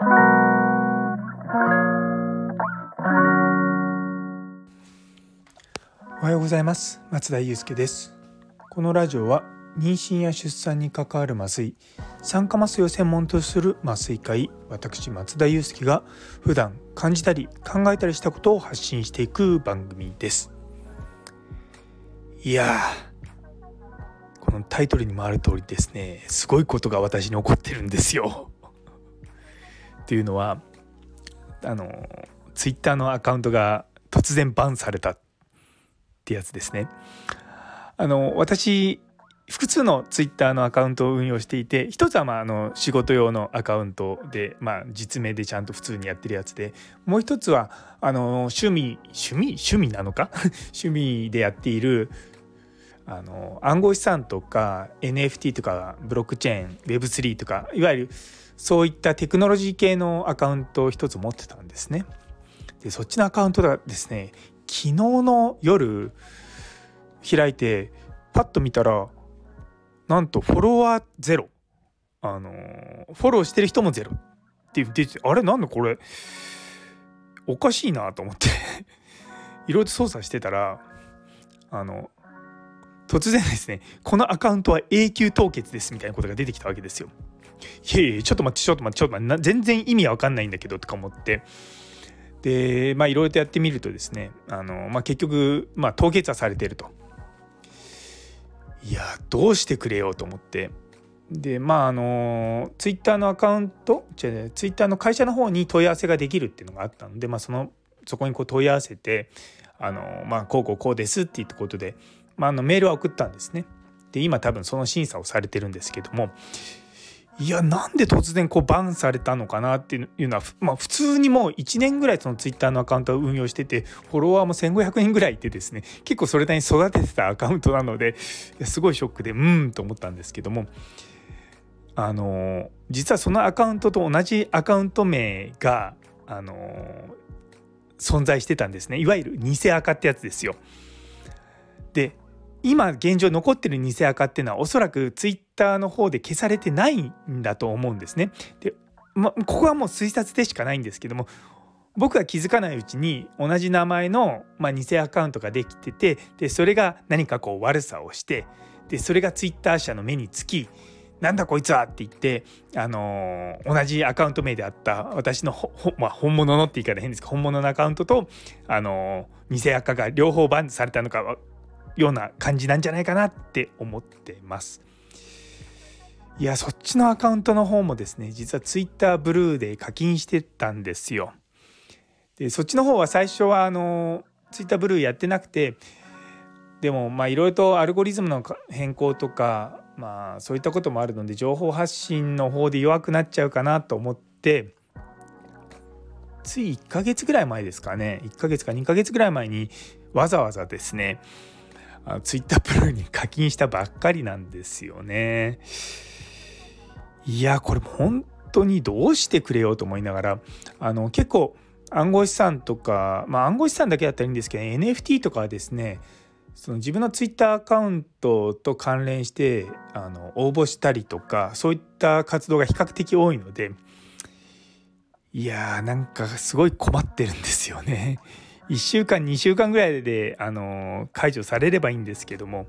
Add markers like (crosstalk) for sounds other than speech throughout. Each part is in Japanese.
おはようございます。松田祐介です。このラジオは妊娠や出産に関わる麻酔酸化麻酔を専門とする麻酔科医私松田祐介が普段感じたり考えたりしたことを発信していく番組です。いやこのタイトルにもある通りですねすごいことが私に起こってるんですよ。っていうのはあのツイッターのアカウントが突然バンされたってやつですね。あの私複数のツイッターのアカウントを運用していて一つはまああの仕事用のアカウントで、まあ、実名でちゃんと普通にやってるやつでもう一つはあの趣味趣味趣味なのか？(laughs) 趣味でやっているあの暗号資産とか NFT とかブロックチェーン Web3 とかいわゆるそういったテクノロジー系のアカウントを一つ持ってたんですね。でそっちのアカウントがですね昨日の夜開いてパッと見たらなんとフォロワーゼロあのフォローしてる人もゼロって言ってあれなんだこれおかしいなと思っていろいろ操作してたらあの突然ですねこのアカウントは永久凍結ですみたいなことが出てきたわけですよ。いやいやちょっと待ってちょっと待ってちょっと待って全然意味わかんないんだけどとか思ってでまあいろいろとやってみるとですねあの、まあ、結局、まあ、凍結はされてると。いやどうしてくれよと思ってでまああのツイッターのアカウントじゃツイッターの会社の方に問い合わせができるっていうのがあったので、まあ、そのそこにこう問い合わせてあの、まあ、こうこうこうですって言ったことで、まあ、あのメールは送ったんですね。で今多分その審査をされてるんですけどもいやなんで突然こうバンされたのかなっていうのは、まあ、普通にもう1年ぐらいそのツイッターのアカウントを運用しててフォロワーも1,500人ぐらいいてですね結構それなりに育ててたアカウントなのですごいショックでうんと思ったんですけどもあの実はそのアカウントと同じアカウント名があの存在してたんですねいわゆる偽アカってやつですよ。で今現状残ってる偽アカっていうのはおそらくツイッターの方で消されてないんだと思うんですね。で、ま、ここはもう推察でしかないんですけども僕が気づかないうちに同じ名前の、まあ、偽アカウントができててでそれが何かこう悪さをしてでそれがツイッター社の目につきなんだこいつはって言って、あのー、同じアカウント名であった私のまあ、本物のって言い方変ですけど本物のアカウントと、あのー、偽アカが両方バンされたのかような感じなんじゃないかなって思ってます。いやそっちのアカウントの方もですね実は Twitter ブルーで課金してたんですよ。でそっちの方は最初はあの Twitter ブルーやってなくてでもまあいろいろとアルゴリズムの変更とかまあそういったこともあるので情報発信の方で弱くなっちゃうかなと思ってつい1ヶ月ぐらい前ですかね1ヶ月か2ヶ月ぐらい前にわざわざですねツイッタープルーに課金したばっかりなんですよね。いやこれ本当にどうしてくれようと思いながらあの結構暗号資産とか、まあ、暗号資産だけだったらいいんですけど NFT とかはですねその自分のツイッターアカウントと関連してあの応募したりとかそういった活動が比較的多いのでいやーなんかすごい困ってるんですよね。1週間2週間ぐらいで、あの解除されればいいんですけども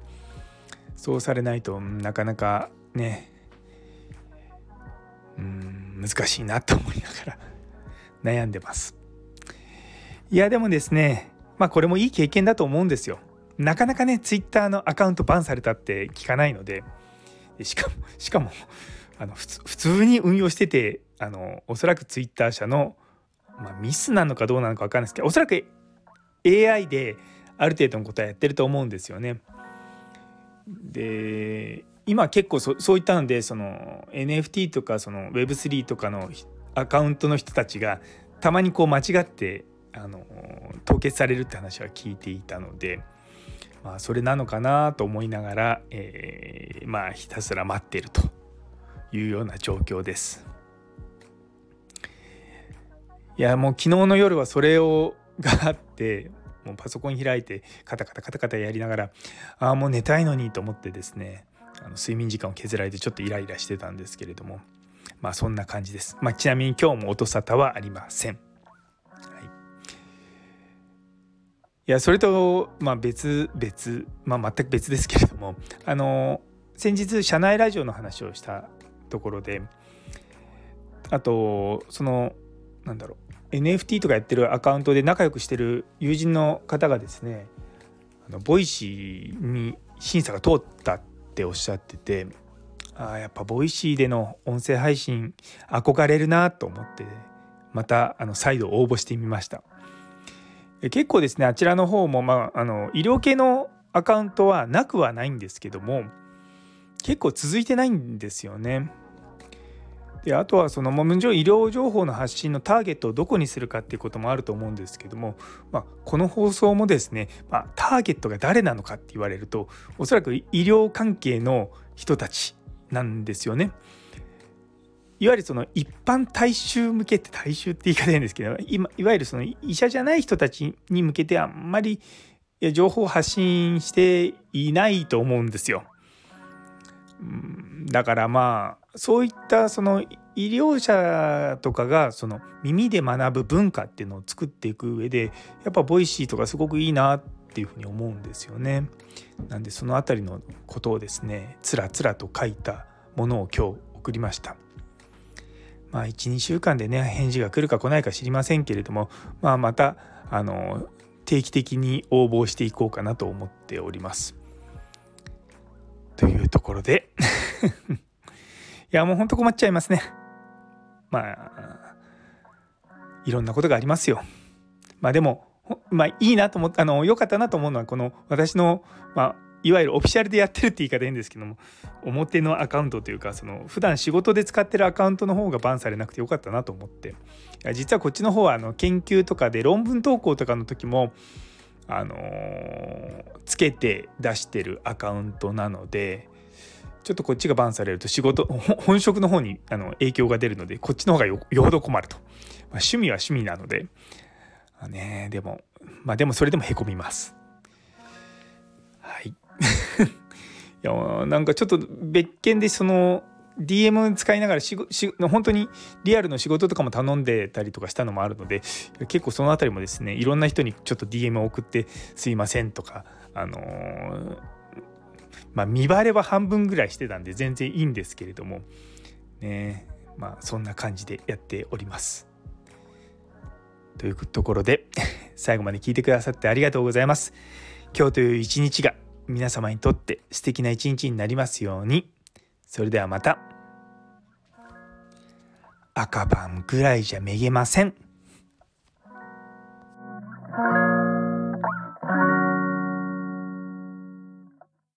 そうされないとなかなかねうん難しいなと思いながら (laughs) 悩んでます。いやでもですねまあこれもいい経験だと思うんですよ。なかなかねツイッターのアカウントバンされたって聞かないのでしかも (laughs) しかもあの普通に運用しててあのおそらくツイッター社の、まあ、ミスなのかどうなのか分かんないですけどおそらく AI である程度のことはやってると思うんですよね。で今結構そそういったのでその NFT とかその Web3 とかのアカウントの人たちがたまにこう間違ってあの凍結されるって話は聞いていたので、まあ、それなのかなと思いながら、えー、まあひたすら待ってるというような状況です。いやもう昨日の夜はそれをがあってもうパソコン開いてカタカタカタカタやりながらああもう寝たいのにと思ってですねあの睡眠時間を削られてちょっとイライラしてたんですけれどもまあそんな感じです。まあ、ちなみに今日も音沙汰はありません。はい、いやそれと、まあ、別別、まあ、全く別ですけれどもあの先日社内ラジオの話をしたところであとそのなんだろう NFT とかやってるアカウントで仲良くしてる友人の方がですねあの Voicy に審査が通ったってておっしゃっててあやっぱ Voicy での音声配信憧れるなと思ってまたあの再度応募してみました。結構ですねあちらの方も、まあ、あの医療系のアカウントはなくはないんですけども結構続いてないんですよね。であとはそのもちろん医療情報の発信のターゲットをどこにするかっていうこともあると思うんですけども、まあ、この放送もですね、まあ、ターゲットが誰なのかって言われるとおそらく医療関係の人たちなんですよね。いわゆるその一般大衆向けって大衆って言い方なんですけど今いわゆるその医者じゃない人たちに向けてあんまり情報を発信していないと思うんですよ。だからまあそういったその医療者とかがその耳で学ぶ文化っていうのを作っていく上でやっぱ Voicy とかすごくいいなっていうふうに思うんですよね。なんでその辺りのことをですねつらつらと書いたものを今日送りました。まあ12週間でね返事が来るか来ないか知りませんけれども、まあ、またあの定期的に応募していこうかなと思っております。というところでやもうほんと困っちゃいますね。まあいろんなことがありますよ。まあでもまあいいなと思ってあの良かったなと思うのはこの私の、まあ、いわゆるオフィシャルでやってるって言い方いいんですけども表のアカウントというかその普段仕事で使ってるアカウントの方がバンされなくてよかったなと思って実はこっちの方はあの研究とかで論文投稿とかの時もあのー、つけて出してるアカウントなのでちょっとこっちがバンされると仕事本職の方にあの影響が出るのでこっちの方がよほど困ると、まあ、趣味は趣味なので、まあ、ねでもまあでもそれでもへこみます。はい。(laughs) いやなんかちょっと別件でその DM 使いながらしし本当にリアルの仕事とかも頼んでたりとかしたのもあるので結構その辺りもですねいろんな人にちょっと DM を送って「すいません」とかあのー、まあ、見バレは半分ぐらいしてたんで全然いいんですけれどもねまあそんな感じでやっております。というところで (laughs) 最後まで聞いてくださってありがとうございます。今日という一日が皆様にとって素敵な一日になりますように。それではまた。赤番ぐらいじゃめげません。